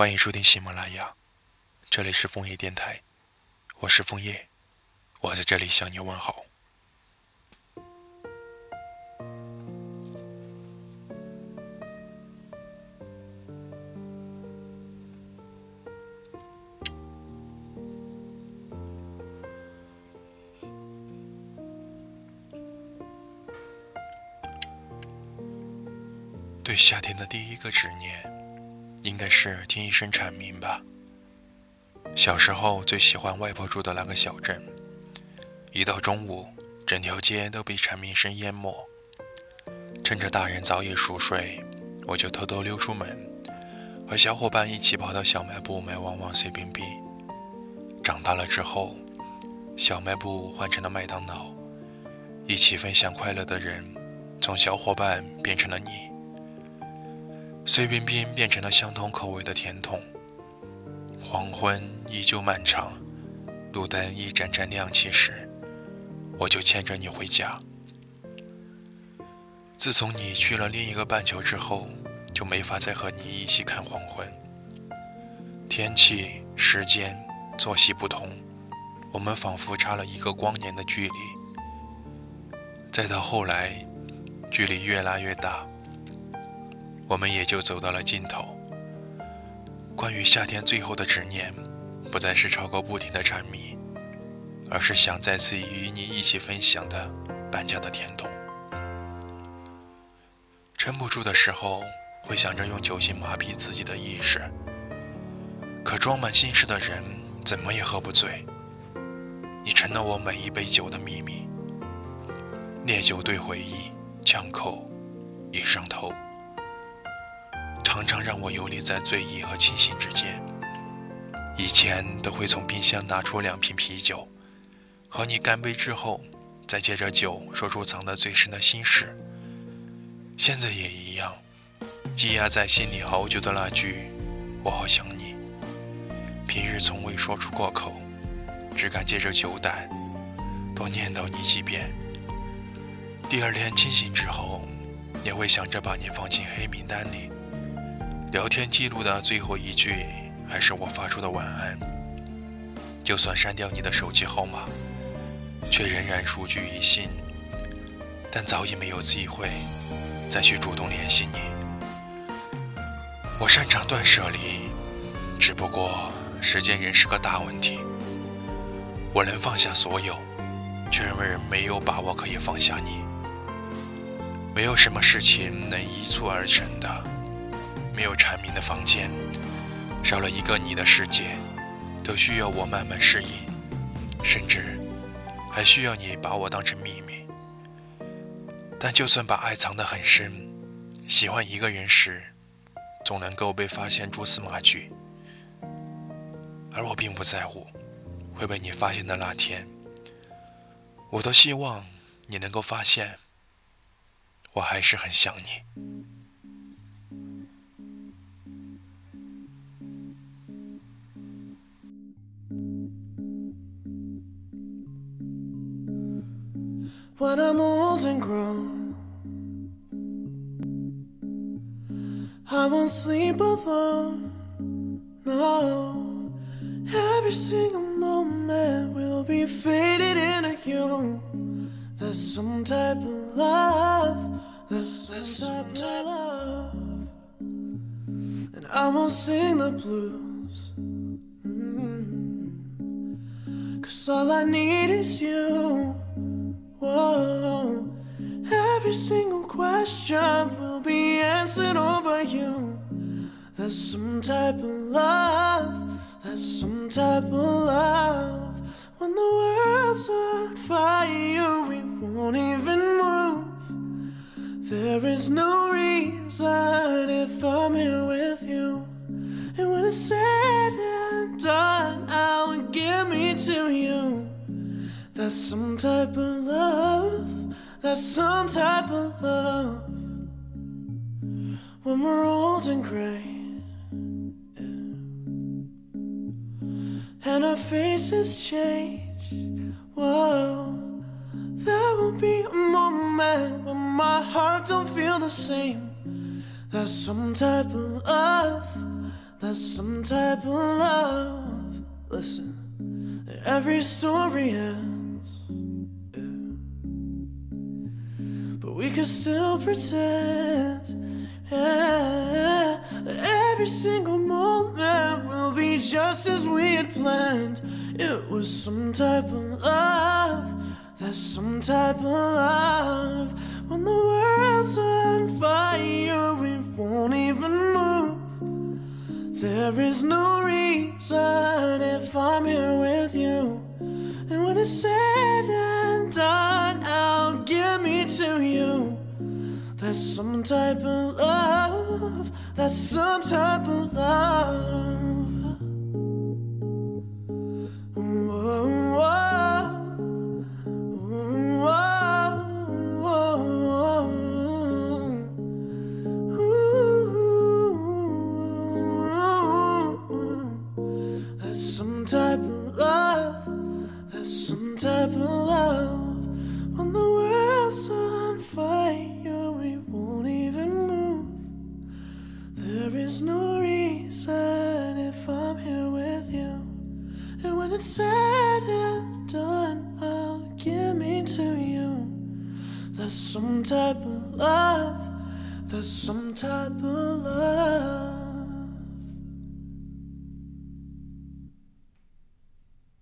欢迎收听喜马拉雅，这里是枫叶电台，我是枫叶，我在这里向你问好。对夏天的第一个执念，应该是听一声蝉鸣吧。小时候最喜欢外婆住的那个小镇，一到中午，整条街都被蝉鸣声淹没。趁着大人早已熟睡，我就偷偷溜出门，和小伙伴一起跑到小卖部买旺旺碎冰冰。长大了之后，小卖部换成了麦当劳，一起分享快乐的人，从小伙伴变成了你。碎冰冰变成了相同口味的甜筒。黄昏依旧漫长，路灯一盏盏亮起时，我就牵着你回家。自从你去了另一个半球之后，就没法再和你一起看黄昏。天气、时间、作息不同，我们仿佛差了一个光年的距离。再到后来，距离越拉越大。我们也就走到了尽头。关于夏天最后的执念，不再是超过不停的蝉鸣，而是想再次与你一起分享的搬家的甜筒。撑不住的时候，会想着用酒精麻痹自己的意识，可装满心事的人怎么也喝不醉。你成了我每一杯酒的秘密，烈酒对回忆，枪口已上头。常常让我游离在醉意和清醒之间。以前都会从冰箱拿出两瓶啤酒，和你干杯之后，再借着酒说出藏得最深的心事。现在也一样，积压在心里好久的那句“我好想你”，平日从未说出过口，只敢借着酒胆多念叨你几遍。第二天清醒之后，也会想着把你放进黑名单里。聊天记录的最后一句还是我发出的晚安。就算删掉你的手机号码，却仍然数据于心。但早已没有机会再去主动联系你。我擅长断舍离，只不过时间仍是个大问题。我能放下所有，却仍没有把握可以放下你。没有什么事情能一蹴而成的。没有蝉鸣的房间，少了一个你的世界，都需要我慢慢适应，甚至还需要你把我当成秘密。但就算把爱藏得很深，喜欢一个人时，总能够被发现蛛丝马迹。而我并不在乎会被你发现的那天，我都希望你能够发现，我还是很想你。When I'm old and grown. I won't sleep alone. No, every single moment will be faded into you. There's some type of love. There's some, type, of love. And I won't sing the blues. Mm-hmm. Cause all I need is you. Question will be answered by you. There's some type of love, there's some type of love. When the world's on fire, we won't even move. There is no reason if I'm here with you. And when it's said and done, I'll give me to you. That's some type of love. That's some type of love. When we're old and gray. And our faces change. Whoa. There will be a moment when my heart don't feel the same. That's some type of love. That's some type of love. Listen, every story ends. But we could still pretend. Yeah, every single moment will be just as we had planned. It was some type of love. That's some type of love. When the world's on fire, we won't even move. There is no reason if I'm here with you. And when it's said That's some type of love. That's some type of love. Said and done, I'll give me to you. There's some type of love. there's some type of love.